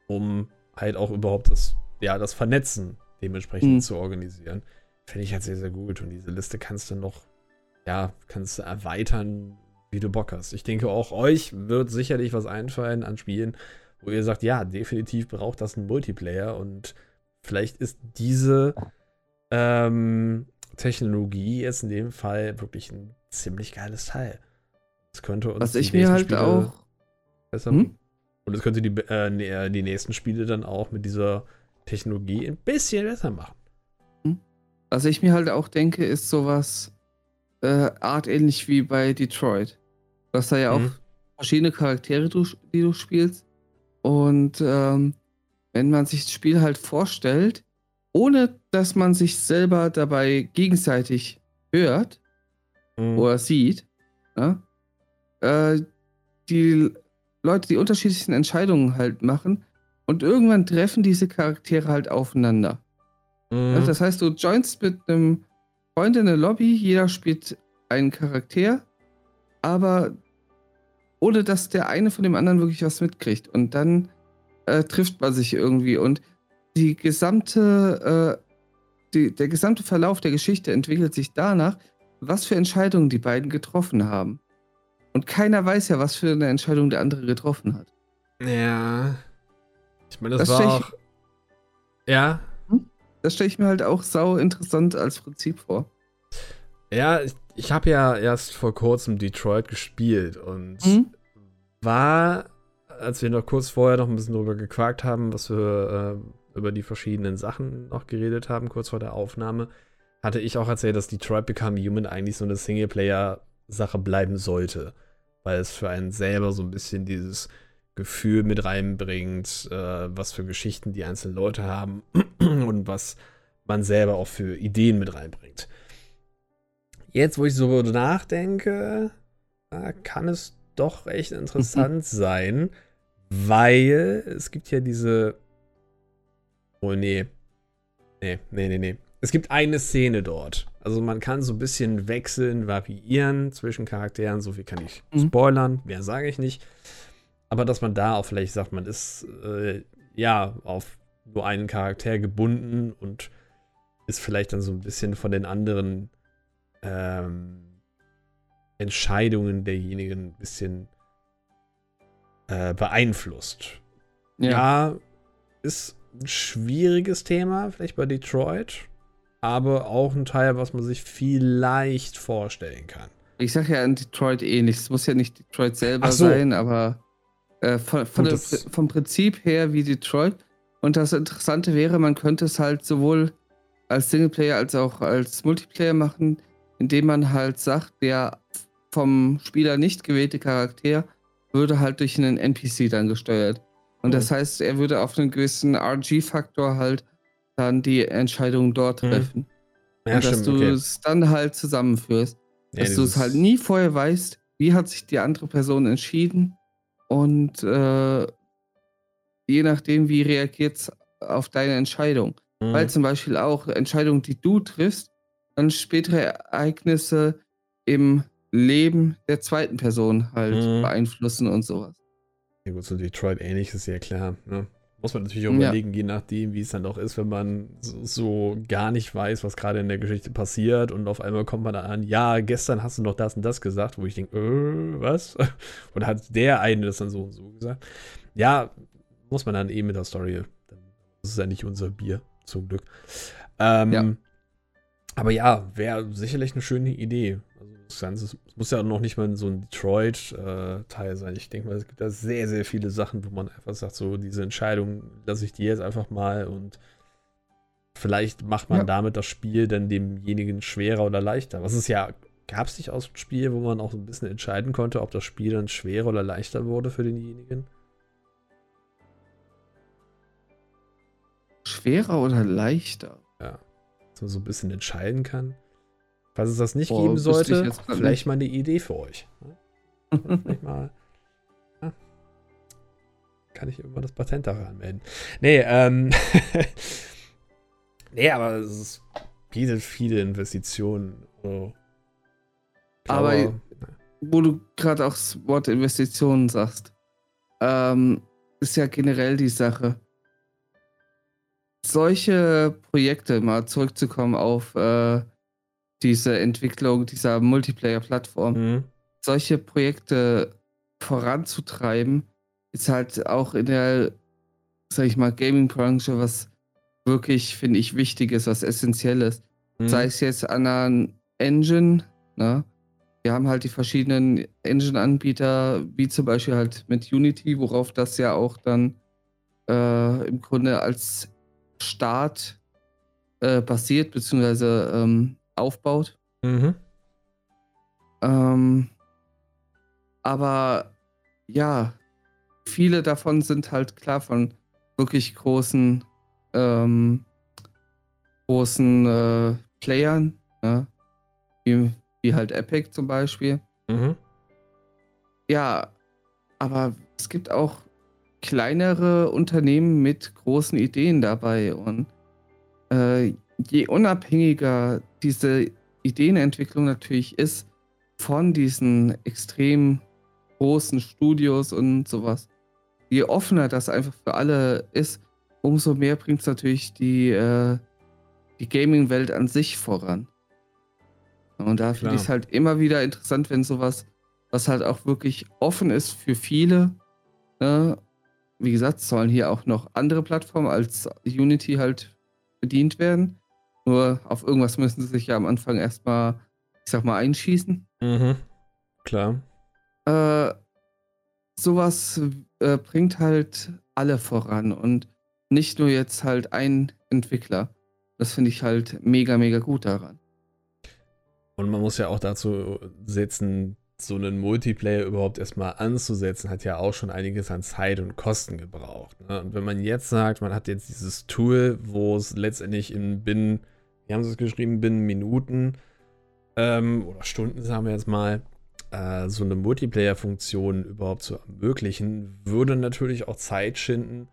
um halt auch überhaupt das, ja, das Vernetzen dementsprechend mhm. zu organisieren. Finde ich halt sehr, sehr gut. Und diese Liste kannst du noch, ja, kannst du erweitern, wie du Bock hast. Ich denke, auch euch wird sicherlich was einfallen an Spielen, wo ihr sagt, ja, definitiv braucht das einen Multiplayer und vielleicht ist diese ähm, Technologie jetzt in dem Fall wirklich ein ziemlich geiles Teil. Das könnte uns Was ich mir halt Spiele auch besser hm? Und es könnte die, äh, äh, die nächsten Spiele dann auch mit dieser Technologie ein bisschen besser machen. Hm? Was ich mir halt auch denke, ist sowas äh, artähnlich wie bei Detroit. Du hast da ja mhm. auch verschiedene Charaktere, die du spielst. Und ähm, wenn man sich das Spiel halt vorstellt, ohne dass man sich selber dabei gegenseitig hört mhm. oder sieht, ja, äh, die Leute die unterschiedlichsten Entscheidungen halt machen und irgendwann treffen diese Charaktere halt aufeinander. Mhm. Also das heißt, du joinst mit einem Freund in der Lobby, jeder spielt einen Charakter, aber ohne dass der eine von dem anderen wirklich was mitkriegt. Und dann äh, trifft man sich irgendwie und die gesamte, äh, die, der gesamte Verlauf der Geschichte entwickelt sich danach, was für Entscheidungen die beiden getroffen haben. Und keiner weiß ja, was für eine Entscheidung der andere getroffen hat. Ja. Ich meine, das, das war auch. Ich, ja. Hm? Das stelle ich mir halt auch sau interessant als Prinzip vor. Ja, ich, ich habe ja erst vor kurzem Detroit gespielt und hm? war, als wir noch kurz vorher noch ein bisschen drüber gequakt haben, was wir äh, über die verschiedenen Sachen noch geredet haben, kurz vor der Aufnahme, hatte ich auch erzählt, dass Detroit Become Human eigentlich so eine Singleplayer- Sache bleiben sollte, weil es für einen selber so ein bisschen dieses Gefühl mit reinbringt, äh, was für Geschichten die einzelnen Leute haben und was man selber auch für Ideen mit reinbringt. Jetzt, wo ich so nachdenke, kann es doch echt interessant sein, weil es gibt ja diese. Oh nee. Nee, nee, nee, nee. Es gibt eine Szene dort. Also man kann so ein bisschen wechseln, variieren zwischen Charakteren. So viel kann ich mhm. spoilern, mehr sage ich nicht. Aber dass man da auch vielleicht sagt, man ist äh, ja auf nur einen Charakter gebunden und ist vielleicht dann so ein bisschen von den anderen ähm, Entscheidungen derjenigen ein bisschen äh, beeinflusst. Ja. ja, ist ein schwieriges Thema, vielleicht bei Detroit aber auch ein Teil, was man sich vielleicht vorstellen kann. Ich sage ja in Detroit eh nichts. Es muss ja nicht Detroit selber so. sein, aber äh, von, von der, vom Prinzip her wie Detroit. Und das Interessante wäre, man könnte es halt sowohl als Singleplayer als auch als Multiplayer machen, indem man halt sagt, der vom Spieler nicht gewählte Charakter würde halt durch einen NPC dann gesteuert. Und das heißt, er würde auf einen gewissen RG-Faktor halt dann die Entscheidung dort mhm. treffen. Ja, und dass du es dann halt zusammenführst. Ja, dass du es halt nie vorher weißt, wie hat sich die andere Person entschieden und äh, je nachdem, wie reagiert es auf deine Entscheidung. Mhm. Weil zum Beispiel auch Entscheidungen, die du triffst, dann spätere Ereignisse im Leben der zweiten Person halt mhm. beeinflussen und sowas. Ja gut, so Detroit ähnlich ist ja klar. Ne? Muss man natürlich auch überlegen, ja. je nachdem, wie es dann auch ist, wenn man so, so, gar nicht weiß, was gerade in der Geschichte passiert und auf einmal kommt man da an, ja, gestern hast du noch das und das gesagt, wo ich denke, äh, was? Oder hat der eine das dann so und so gesagt? Ja, muss man dann eben mit der Story, das ist ja nicht unser Bier, zum Glück. Ähm, ja. Aber ja, wäre sicherlich eine schöne Idee. Also das Ganze muss ja noch nicht mal so ein Detroit-Teil äh, sein. Ich denke mal, es gibt da sehr, sehr viele Sachen, wo man einfach sagt, so diese Entscheidung lasse ich dir jetzt einfach mal und vielleicht macht man Ja. damit das Spiel dann demjenigen schwerer oder leichter. Was ist ja, gab es nicht aus dem Spiel, wo man auch so ein bisschen entscheiden konnte, ob das Spiel dann schwerer oder leichter wurde für denjenigen? Schwerer oder leichter? Dass man so ein bisschen entscheiden kann. Falls es das nicht Boah, geben sollte, vielleicht nicht. mal eine Idee für euch. ne? Vielleicht mal. Ja. Kann ich irgendwann das Patent daran anmelden? Nee, ähm. nee, aber es ist, bietet viele Investitionen. So. Aber- ja. Wo du gerade auch das Wort Investitionen sagst, ähm, ist ja generell die Sache. Solche Projekte, mal zurückzukommen auf äh, diese Entwicklung dieser Multiplayer-Plattform, Mhm. solche Projekte voranzutreiben, ist halt auch in der, sag ich mal, Gaming-Branche was wirklich, finde ich, wichtig ist, was essentiell ist. Mhm. Sei es jetzt an einer Engine, ne? Wir haben halt die verschiedenen Engine-Anbieter, wie zum Beispiel halt mit Unity, worauf das ja auch dann äh, im Grunde als Start äh, basiert, beziehungsweise ähm, aufbaut. Mhm. Ähm, aber ja, viele davon sind halt klar von wirklich großen, ähm, großen äh, Playern, ne? wie, wie halt Epic zum Beispiel. Mhm. Ja, aber es gibt auch kleinere Unternehmen mit großen Ideen dabei und äh, je unabhängiger diese Ideenentwicklung natürlich ist von diesen extrem großen Studios und sowas, je offener das einfach für alle ist, umso mehr bringt es natürlich die, äh, die Gaming-Welt an sich voran. Und da finde ich es halt immer wieder interessant, wenn sowas, was halt auch wirklich offen ist für viele, ne? Wie gesagt, sollen hier auch noch andere Plattformen als Unity halt bedient werden. Nur auf irgendwas müssen sie sich ja am Anfang erstmal, ich sag mal, einschießen. Mhm. Klar. Äh, sowas äh, bringt halt alle voran und nicht nur jetzt halt ein Entwickler. Das finde ich halt mega, mega gut daran. Und man muss ja auch dazu setzen, so einen Multiplayer überhaupt erstmal anzusetzen, hat ja auch schon einiges an Zeit und Kosten gebraucht. Ne? Und wenn man jetzt sagt, man hat jetzt dieses Tool, wo es letztendlich in binnen, wie haben sie es geschrieben, binnen Minuten ähm, oder Stunden, sagen wir jetzt mal, äh, so eine Multiplayer-Funktion überhaupt zu ermöglichen, würde natürlich auch Zeit schinden,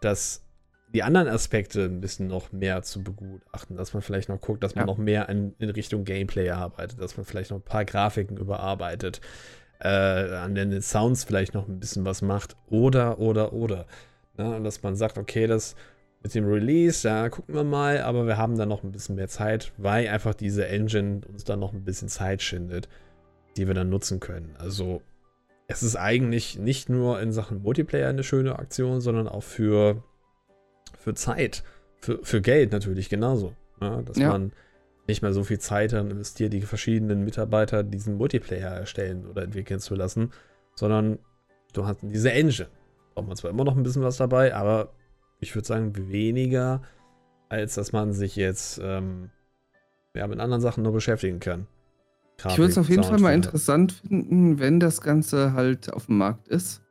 dass die anderen Aspekte ein bisschen noch mehr zu begutachten, dass man vielleicht noch guckt, dass man Ja. noch mehr in, in Richtung Gameplay arbeitet, dass man vielleicht noch ein paar Grafiken überarbeitet, äh, an den Sounds vielleicht noch ein bisschen was macht oder, oder, oder. Ne? Und dass man sagt, okay, das mit dem Release, ja, gucken wir mal, aber wir haben da noch ein bisschen mehr Zeit, weil einfach diese Engine uns dann noch ein bisschen Zeit schindet, die wir dann nutzen können. Also es ist eigentlich nicht nur in Sachen Multiplayer eine schöne Aktion, sondern auch für, für Zeit, für, für Geld natürlich genauso. Ne? Dass Ja. man nicht mehr so viel Zeit dann investiert, die verschiedenen Mitarbeiter diesen Multiplayer erstellen oder entwickeln zu lassen, sondern du hast diese Engine. Braucht man zwar immer noch ein bisschen was dabei, aber ich würde sagen weniger, als dass man sich jetzt ähm, ja, mit anderen Sachen nur beschäftigen kann. Ich würde es auf jeden Grafik, Fall mal interessant finden, wenn das Ganze halt auf dem Markt ist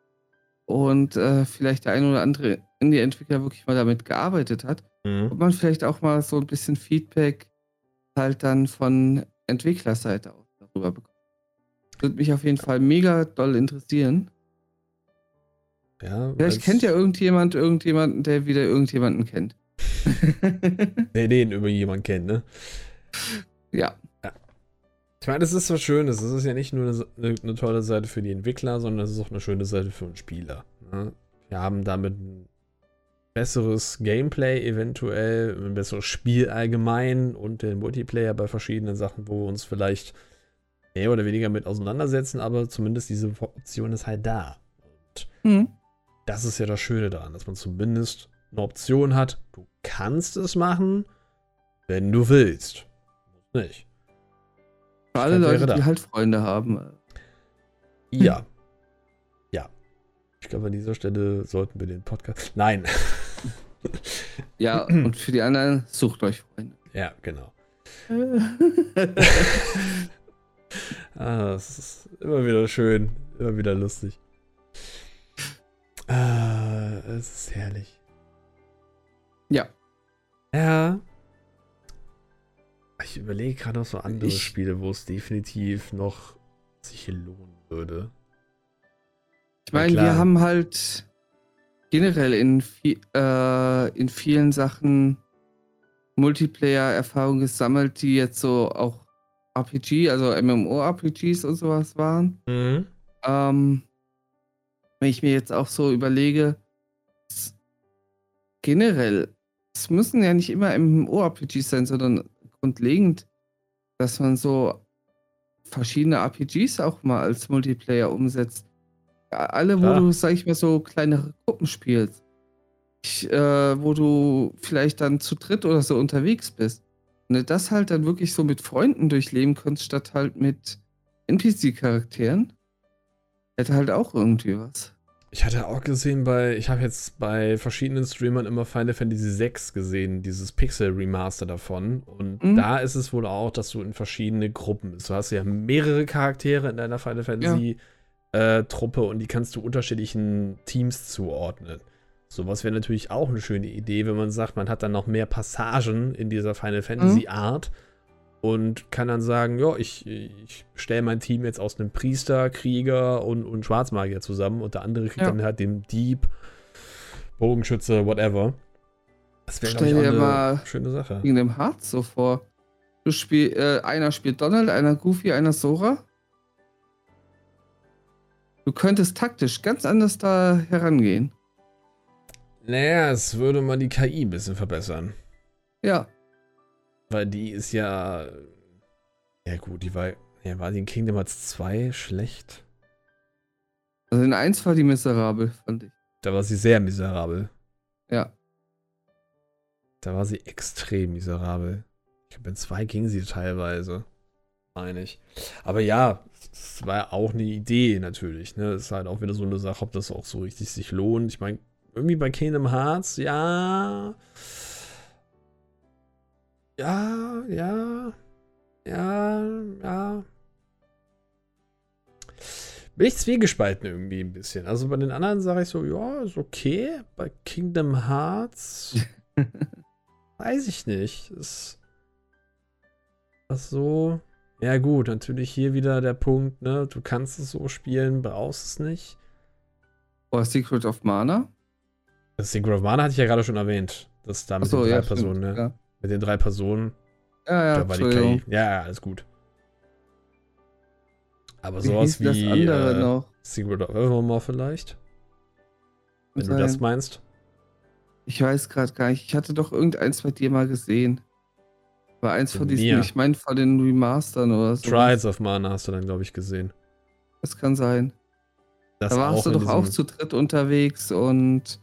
und äh, vielleicht der ein oder andere Indie-Entwickler wirklich mal damit gearbeitet hat. Mhm. Ob man vielleicht auch mal so ein bisschen Feedback halt dann von Entwicklerseite aus darüber bekommt. Würde mich auf jeden Fall mega doll interessieren. Ja, Vielleicht kennt ja irgendjemand irgendjemanden, der wieder irgendjemanden kennt. Der den über jemanden kennt, ne? ja, Ich meine, das ist was Schönes. Es ist ja nicht nur eine, eine, tolle Seite für die Entwickler, sondern es ist auch eine schöne Seite für uns Spieler. Ne? Wir haben damit besseres Gameplay eventuell, ein besseres Spiel allgemein und den Multiplayer bei verschiedenen Sachen, wo wir uns vielleicht mehr oder weniger mit auseinandersetzen, aber zumindest diese Option ist halt da. Und hm. das ist ja das Schöne daran, dass man zumindest eine Option hat. Du kannst es machen, wenn du willst. Nicht. für alle Leute, da. die halt Freunde haben. Ja. Ja. Ich glaube, an dieser Stelle sollten wir den Podcast. Nein. Ja, und für die anderen, sucht euch Freunde. Ja, genau. ah, das ist immer wieder schön, immer wieder lustig. Ah, es ist herrlich. Ja. Ja. Ich überlege gerade noch so andere Ich- Spiele, wo es definitiv noch sich lohnen würde. Ich meine, wir haben halt generell in, äh, in vielen Sachen Multiplayer-Erfahrungen gesammelt, die jetzt so auch RPG, also MMO-RPGs und sowas waren. Mhm. Ähm, wenn ich mir jetzt auch so überlege, generell, es müssen ja nicht immer MMO-RPGs sein, sondern grundlegend, dass man so verschiedene RPGs auch mal als Multiplayer umsetzt. Ja, Alle, wo Klar. du, sag ich mal, so kleinere Gruppen spielst. Ich, äh, wo du vielleicht dann zu dritt oder so unterwegs bist. Und du das halt dann wirklich so mit Freunden durchleben kannst, statt halt mit NPC-Charakteren. Hätte halt auch irgendwie was. Ich hatte auch gesehen bei, ich habe jetzt bei verschiedenen Streamern immer Final Fantasy VI gesehen, dieses Pixel Remaster davon. Und Mhm. da ist es wohl auch, dass du in verschiedene Gruppen bist. Du hast ja mehrere Charaktere in deiner Final Fantasy äh, Truppe und die kannst du unterschiedlichen Teams zuordnen. Sowas wäre natürlich auch eine schöne Idee, wenn man sagt, man hat dann noch mehr Passagen in dieser Final Fantasy Art und kann dann sagen, ja, ich, ich stelle mein Team jetzt aus einem Priester, Krieger und, und Schwarzmagier zusammen und der andere kriegt Ja. dann halt den Dieb, Bogenschütze, whatever. Das wäre, Stell dir eine mal schöne Sache. Wegen dem Hearts so vor. Du spiel, äh, einer spielt Donald, einer Goofy, einer Sora. Du könntest taktisch ganz anders da herangehen. Naja, es würde mal die KI ein bisschen verbessern. Ja. Weil die ist ja. Ja, gut, die war. Ja, war die in Kingdom Hearts 2 schlecht? Also in eins war die miserabel, fand ich. Da war sie sehr miserabel. Ja. Da war sie extrem miserabel. Ich glaube, in 2 ging sie teilweise. Meine ich. Aber ja, es war auch eine Idee natürlich. Ne? Es ist halt auch wieder so eine Sache, ob das auch so richtig sich lohnt. Ich meine, irgendwie bei Kingdom Hearts, ja. Ja, ja. Ja, ja. Bin ich zwiegespalten irgendwie ein bisschen. Also bei den anderen sage ich so, ja, ist okay. Bei Kingdom Hearts weiß ich nicht. Ist das so. Ja, gut, natürlich hier wieder der Punkt, ne? Du kannst es so spielen, brauchst es nicht. Oder Secret of Mana. Das Secret of Mana hatte ich ja gerade schon erwähnt. Das da mit Achso, den drei ja, Personen, stimmt. ne? Ja, Mit den drei Personen. ja, ja da war die. KI. Ja, ja, alles gut. Aber Wie sowas hieß das wie andere äh, noch? Secret of Evermore vielleicht. Wenn du Sein. das meinst. Ich weiß gerade gar nicht. Ich hatte doch irgendeins bei dir mal gesehen. War eins von diesen, ich meine von den Remastern oder so. Trials of Mana hast du dann, glaube ich, gesehen. Das kann sein. Das da warst du doch auch zu dritt unterwegs und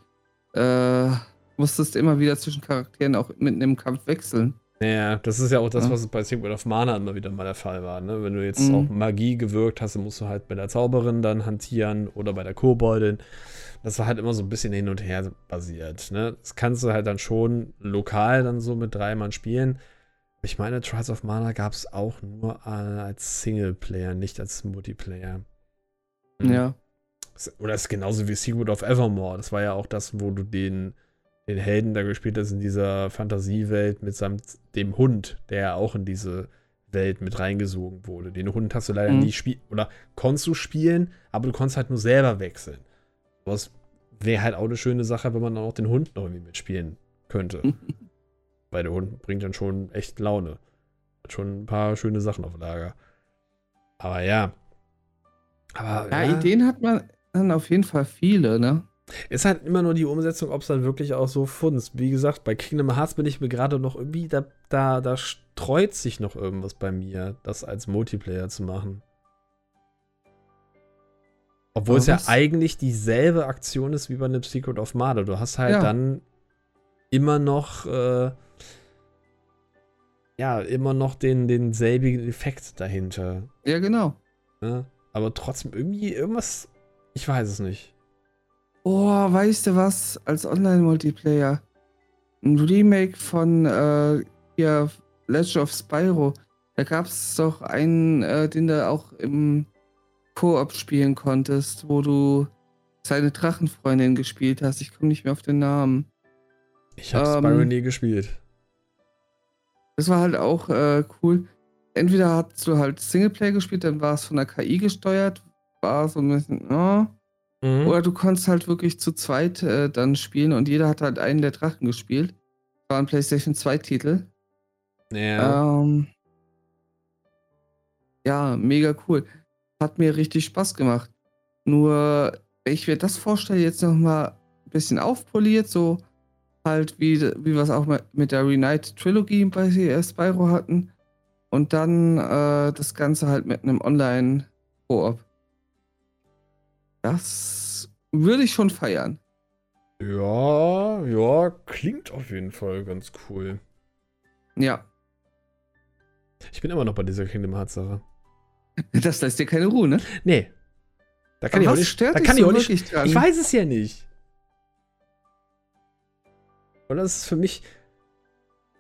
äh, musstest immer wieder zwischen Charakteren auch mitten im Kampf wechseln. Ja, das ist ja auch das, Ja. was bei Secret of Mana immer wieder mal der Fall war. Ne? Wenn du jetzt Mhm. auch Magie gewirkt hast, dann musst du halt bei der Zauberin dann hantieren oder bei der Koboldin. Das war halt immer so ein bisschen hin und her basiert. Ne? Das kannst du halt dann schon lokal dann so mit drei Mann spielen. Ich meine, Trials of Mana gab es auch nur als Singleplayer, nicht als Multiplayer. Mhm. Ja. Oder es ist genauso wie Secret of Evermore. Das war ja auch das, wo du den, den Helden da gespielt hast in dieser Fantasiewelt mitsamt dem Hund, der ja auch in diese Welt mit reingesogen wurde. Den Hund hast du leider Mhm. nie spielen. Oder konntest du spielen, aber du konntest halt nur selber wechseln. Das wäre halt auch eine schöne Sache, wenn man dann auch den Hund noch irgendwie mitspielen könnte. Weil der Hund bringt dann schon echt Laune. Hat schon ein paar schöne Sachen auf Lager. Aber ja. Aber Ja, Ideen hat man dann auf jeden Fall viele, ne? ist halt immer nur die Umsetzung, ob es dann wirklich auch so funzt. Wie gesagt, bei Kingdom Hearts bin ich mir gerade noch irgendwie, da, da, da streut sich noch irgendwas bei mir, das als Multiplayer zu machen. Obwohl es ja eigentlich dieselbe Aktion ist wie bei einem Secret of Mana. Du hast halt Ja. dann immer noch, äh, ja, immer noch den, denselbigen Effekt dahinter. Ja, genau. Ne? Aber trotzdem irgendwie irgendwas, ich weiß es nicht. Oh, weißt du was? Als Online-Multiplayer. ein Remake von äh, hier Legend of Spyro. Da gab es doch einen, äh, den du auch im Koop spielen konntest, wo du seine Drachenfreundin gespielt hast. Ich komme nicht mehr auf den Namen. Ich habe ähm, Spyro nie gespielt. Das war halt auch äh, cool. Entweder hast du halt Singleplayer gespielt, dann war es von der KI gesteuert, war so ein bisschen, oh. mhm. Oder du konntest halt wirklich zu zweit äh, dann spielen und jeder hat halt einen der Drachen gespielt. War ein PlayStation 2 Titel. Ja. Ähm, ja, mega cool. Hat mir richtig Spaß gemacht. Nur, ich mir das vorstelle, jetzt nochmal ein bisschen aufpoliert, so halt wie, wie wir es auch mit der Reunite Trilogy bei Spyro hatten. Und dann äh, das Ganze halt mit einem Online-Koop. Das würde ich schon feiern. Ja, ja, klingt auf jeden Fall ganz cool. Ja. Ich bin immer noch bei dieser Kingdom Hearts Sache. Das lässt dir keine Ruhe, ne? Nee. Da kann Aber ich auch nicht. Da kann ich auch nicht. Dran? Ich weiß es ja nicht. Oder ist es für mich.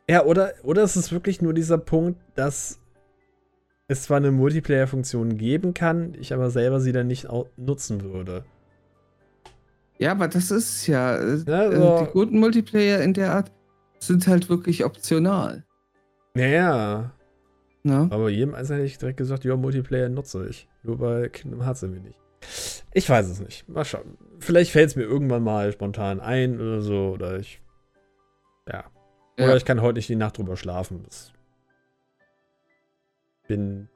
Ja, oder, oder ist es wirklich nur dieser Punkt, dass es zwar eine Multiplayer-Funktion geben kann, ich aber selber sie dann nicht nutzen würde. Ja, aber das ist ja. Äh, ja also, die guten Multiplayer in der Art sind halt wirklich optional. Naja. Ja. Aber jedem Einzelnen hätte ich direkt gesagt, ja, Multiplayer nutze ich. Nur bei Kingdom Hearts irgendwie nicht. Ich weiß es nicht. Mal schauen. Vielleicht fällt es mir irgendwann mal spontan ein oder so. Oder ich. Ja. Oder ja. ich kann heute nicht die Nacht drüber schlafen. Das bin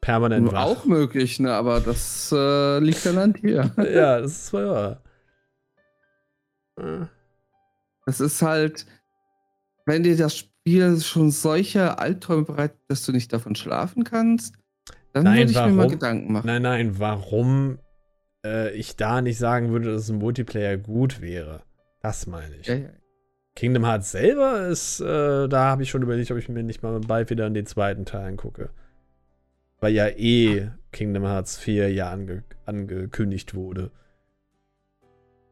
permanent wach. Auch möglich, ne? Aber das äh, liegt dann an dir. ja, das ist zwar wahr. Das ist halt, wenn dir das Spiel schon solche Albträume bereitet, dass du nicht davon schlafen kannst, dann nein, würde ich warum, mir mal Gedanken machen. Nein, nein, warum äh, ich da nicht sagen würde, dass ein Multiplayer gut wäre. Das meine ich. Ja, ja. Kingdom Hearts selber ist, äh, da habe ich schon überlegt, ob ich mir nicht mal bald wieder in den zweiten Teil angucke. Weil ja eh Kingdom Hearts 4 ja ange angekündigt wurde.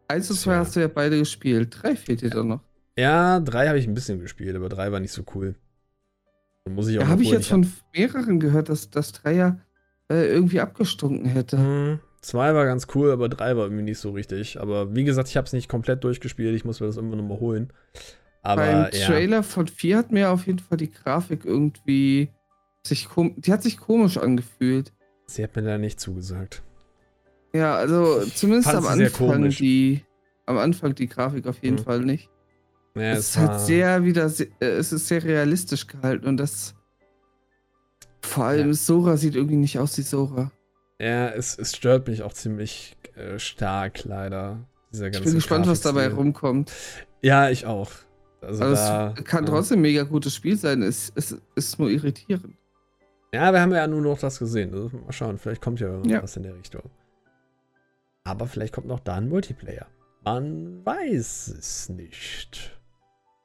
Eins und zwei ja. hast du ja beide gespielt. Drei fehlt dir ja. doch noch. Ja, drei habe ich ein bisschen gespielt, aber drei war nicht so cool. Dann muss ich auch ja, habe ich jetzt von mehreren gehört, dass das Dreier äh, irgendwie abgestunken hätte. Mhm. Zwei war ganz cool, aber drei war irgendwie nicht so richtig. Aber wie gesagt, ich habe es nicht komplett durchgespielt. Ich muss mir das immer noch mal holen. Aber, Beim ja. Trailer von 4 hat mir auf jeden Fall die Grafik irgendwie sich die hat sich komisch angefühlt. Sie hat mir da nicht zugesagt. Ja, also zumindest am Anfang die am Anfang die Grafik auf jeden mhm. Fall nicht. Ja, es ist halt sehr wieder, äh, es ist sehr realistisch gehalten und das vor allem ja. Sora sieht irgendwie nicht aus wie Sora. Ja, es, es stört mich auch ziemlich äh, stark, leider. ich bin gespannt, was dabei rumkommt. Ja, ich auch. Also, also da, es kann ja. trotzdem ein mega gutes Spiel sein. Es, es, es ist nur irritierend. Ja, wir haben ja nur noch das gesehen. Also, mal schauen, vielleicht kommt ja irgendwas ja. in der Richtung. Aber vielleicht kommt noch da ein Multiplayer. Man weiß es nicht.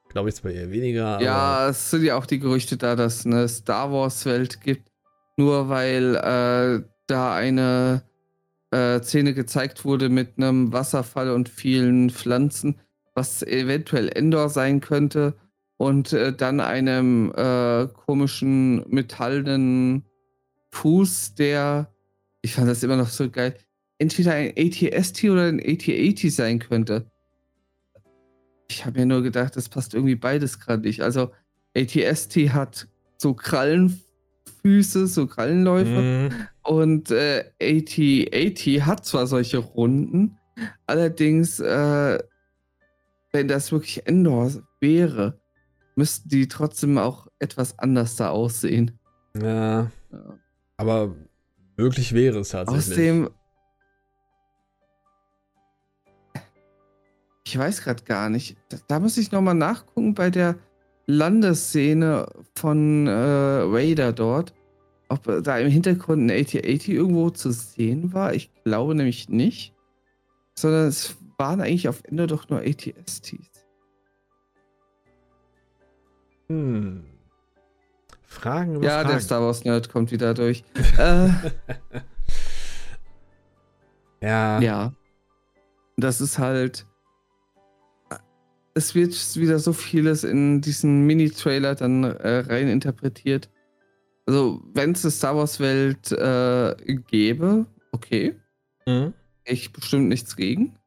Glaube ich zwar eher weniger. Ja, es sind ja auch die Gerüchte da, dass es eine Star Wars-Welt gibt. Nur weil äh, da eine äh, Szene gezeigt wurde mit einem Wasserfall und vielen Pflanzen, was eventuell Endor sein könnte. Und äh, dann einem äh, komischen metallenen Fuß, der, ich fand das immer noch so geil, entweder ein ATST oder ein AT-80 sein könnte. Ich habe mir nur gedacht, das passt irgendwie beides gerade nicht. Also ATST hat so Krallenfüße, so Krallenläufe. Mhm. Und äh, AT-80 hat zwar solche Runden, allerdings, äh, wenn das wirklich Endor wäre, müssten die trotzdem auch etwas anders da aussehen. Ja. ja. Aber möglich wäre es tatsächlich. Außerdem, Ich weiß gerade gar nicht. Da, da, muss ich nochmal nachgucken bei der Landesszene von äh, Raider dort. Ob da im Hintergrund ein AT-80 irgendwo zu sehen war. Ich glaube nämlich nicht. Sondern es waren eigentlich auf Ende doch nur ATSTs. Hm. Fragen über Ja, Fragen. der Star Wars Nerd kommt wieder durch. äh, ja. Ja. Das ist halt es wird wieder so vieles in diesen Mini-Trailer dann äh, rein interpretiert. Also, wenn es eine Star Wars-Welt äh, gäbe, okay. Mhm. Ich bestimmt nichts gegen.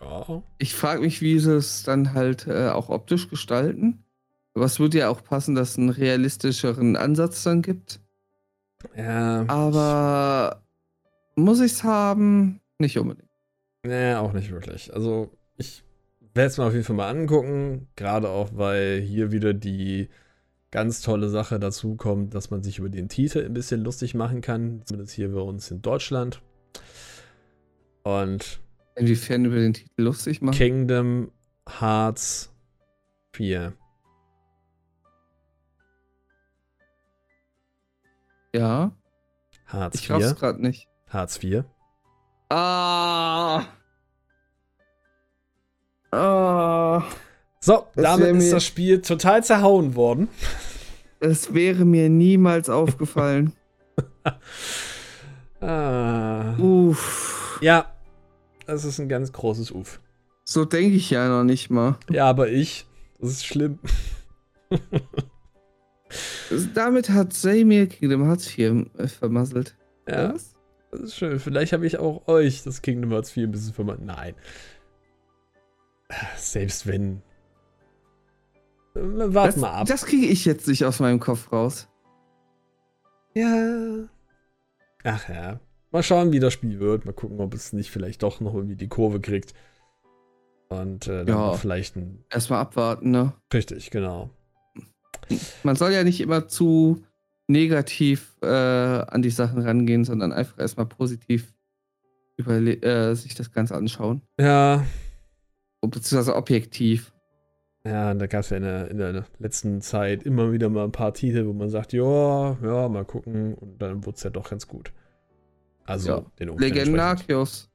Ja. Ich frage mich, wie sie es dann halt äh, auch optisch gestalten. Aber es würde ja auch passen, dass es einen realistischeren Ansatz dann gibt. Ja. Aber muss ich es haben? Nicht unbedingt. Nee, auch nicht wirklich. Also, ich werde es mir auf jeden Fall mal angucken. Gerade auch, weil hier wieder die ganz tolle Sache dazu kommt, dass man sich über den Titel ein bisschen lustig machen kann. Zumindest hier bei uns in Deutschland. Und. Inwiefern über den Titel lustig machen? Kingdom Hearts 4. Ja. Hartz ich 4. Ich raff's gerade nicht. Hartz 4. Ah. Ah. So, das damit ist das Spiel total zerhauen worden. Es wäre mir niemals aufgefallen. ah. Uff. Ja, das ist ein ganz großes Uff. So denke ich ja noch nicht mal. Ja, aber ich. Das ist schlimm. Damit hat Samir Kingdom Hearts 4 äh, vermasselt. Ja. Was? Das ist schön. Vielleicht habe ich auch euch das Kingdom Hearts 4 ein bisschen vermasselt. Nein. Selbst wenn. Warte mal ab. Das kriege ich jetzt nicht aus meinem Kopf raus. Ja. Ach ja. Mal schauen, wie das Spiel wird. Mal gucken, ob es nicht vielleicht doch noch irgendwie die Kurve kriegt. Und äh, dann ja. vielleicht ein. Erstmal abwarten, ne? Richtig, genau. Man soll ja nicht immer zu negativ äh, an die Sachen rangehen, sondern einfach erstmal positiv äh, sich das Ganze anschauen. Ja. Beziehungsweise objektiv. Ja, da gab es ja in der, in der, letzten Zeit immer wieder mal ein paar Titel, wo man sagt, ja, ja, mal gucken. Und dann wurde es ja doch ganz gut. Also ja. den Umständen Legendarkios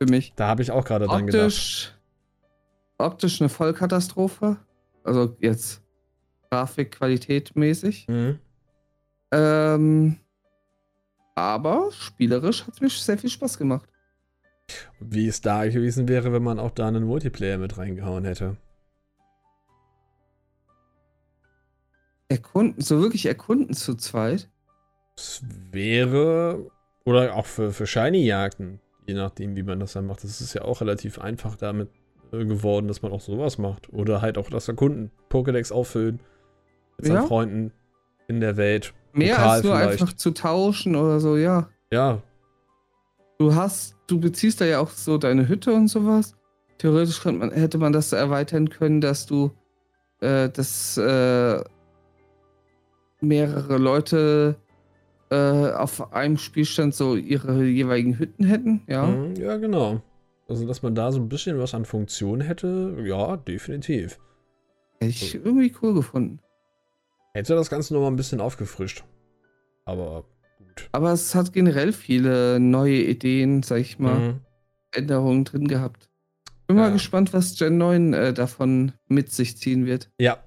für mich. Da habe ich auch gerade dran gedacht. Optisch eine Vollkatastrophe. Also jetzt Grafikqualität mäßig. Mhm. Ähm, aber spielerisch hat es mir sehr viel Spaß gemacht. Wie es da gewesen wäre, wenn man auch da einen Multiplayer mit reingehauen hätte. Erkunden, so wirklich erkunden zu zweit? Es wäre, oder auch für, für Shiny-Jagden, je nachdem, wie man das dann macht. Das ist ja auch relativ einfach damit äh, geworden, dass man auch sowas macht. Oder halt auch das Erkunden, Pokédex auffüllen mit seinen ja. Freunden in der Welt. Mehr als nur vielleicht. einfach zu tauschen oder so, ja. Ja. Du hast, du beziehst da ja auch so deine Hütte und sowas. Theoretisch man, hätte man das erweitern können, dass du äh, das äh, mehrere Leute äh, auf einem Spielstand so ihre jeweiligen Hütten hätten, ja. Mhm, ja, genau. Also, dass man da so ein bisschen was an Funktion hätte, ja, definitiv. Hätte ich irgendwie cool gefunden. Hätte das Ganze noch mal ein bisschen aufgefrischt. Aber gut. Aber es hat generell viele neue Ideen, sag ich mal, mhm. Änderungen drin gehabt. Bin ja. mal gespannt, was Gen 9 äh, davon mit sich ziehen wird. Ja,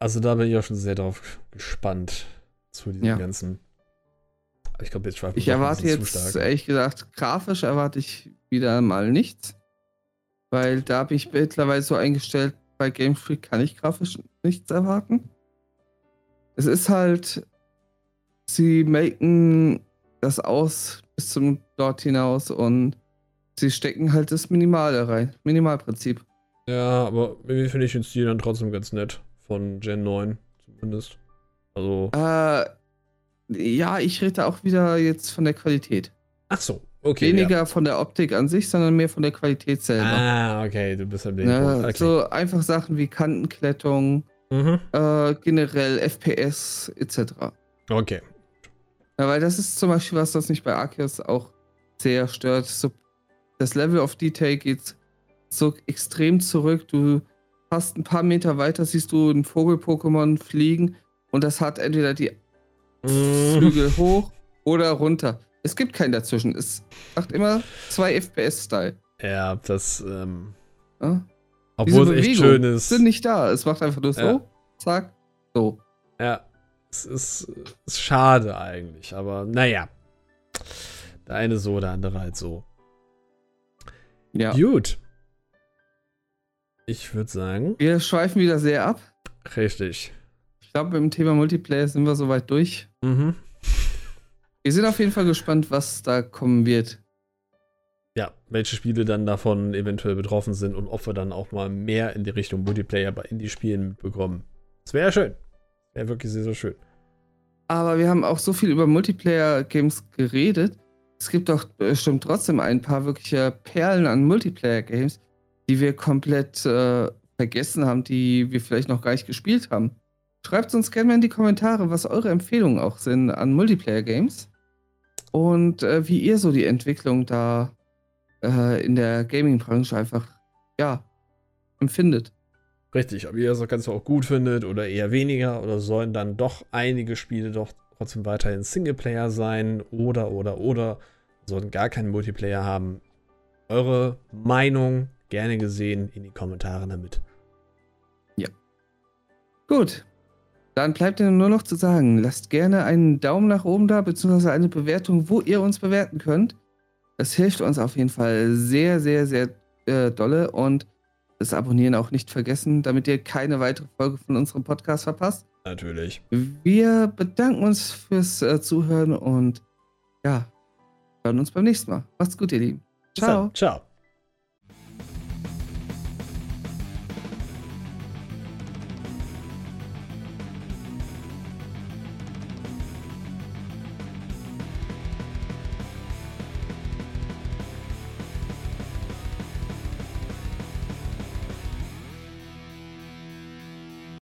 also da bin ich auch schon sehr drauf gespannt zu diesem ja. ganzen. Ich glaube, jetzt schweifen Ich erwarte jetzt, ehrlich gesagt, grafisch erwarte ich wieder mal nichts. Weil da habe ich mittlerweile so eingestellt, bei Game Freak kann ich grafisch nichts erwarten es ist halt, sie melken das aus bis zum dort hinaus und sie stecken halt das Minimale rein. Minimalprinzip. Ja, aber irgendwie finde ich den Stil dann trotzdem ganz nett. Von Gen 9 zumindest. Also. Äh, ja, ich rede auch wieder jetzt von der Qualität. Ach so, okay. Weniger ja. von der Optik an sich, sondern mehr von der Qualität selber. Ah, okay, du bist ein bisschen. Ja, okay. So einfach Sachen wie Kantenklettung, Mhm. Äh, generell FPS etc. Okay. Ja, weil das ist zum Beispiel was, das mich bei Arceus auch sehr stört. So, das Level of Detail geht so extrem zurück. Du hast ein paar Meter weiter, siehst du ein Vogel-Pokémon fliegen und das hat entweder die mhm. Flügel hoch oder runter. Es gibt keinen dazwischen. Es macht immer zwei FPS-Style. Ja, das. Ähm, ja? Obwohl es echt schön ist. sind nicht da. Es macht einfach nur so, ja. zack, so. Ja, es ist, ist schade eigentlich, aber naja. Der eine so, der andere halt so. Ja. Gut. Ich würde sagen. Wir schweifen wieder sehr ab. Richtig. Ich glaube, im Thema Multiplayer sind wir soweit durch. Mhm. Wir sind auf jeden Fall gespannt, was da kommen wird. Ja, welche Spiele dann davon eventuell betroffen sind und ob wir dann auch mal mehr in die Richtung Multiplayer bei Indie-Spielen mitbekommen. Das wäre schön. Wäre wirklich sehr, sehr schön. Aber wir haben auch so viel über Multiplayer-Games geredet. Es gibt doch bestimmt trotzdem ein paar wirkliche Perlen an Multiplayer-Games, die wir komplett äh, vergessen haben, die wir vielleicht noch gar nicht gespielt haben. Schreibt uns gerne mal in die Kommentare, was eure Empfehlungen auch sind an Multiplayer-Games und äh, wie ihr so die Entwicklung da äh, in der Gaming-Branche einfach, ja, empfindet. Richtig, ob ihr das Ganze auch gut findet oder eher weniger oder sollen dann doch einige Spiele doch trotzdem weiterhin Singleplayer sein oder, oder, oder sollten gar keinen Multiplayer haben. Eure Meinung gerne gesehen in die Kommentare damit. Ja. Gut. Dann bleibt mir nur noch zu sagen, lasst gerne einen Daumen nach oben da, beziehungsweise eine Bewertung, wo ihr uns bewerten könnt. Das hilft uns auf jeden Fall sehr, sehr, sehr äh, dolle und das Abonnieren auch nicht vergessen, damit ihr keine weitere Folge von unserem Podcast verpasst. Natürlich. Wir bedanken uns fürs äh, Zuhören und ja, hören uns beim nächsten Mal. Macht's gut, ihr Lieben. Ciao. Ciao.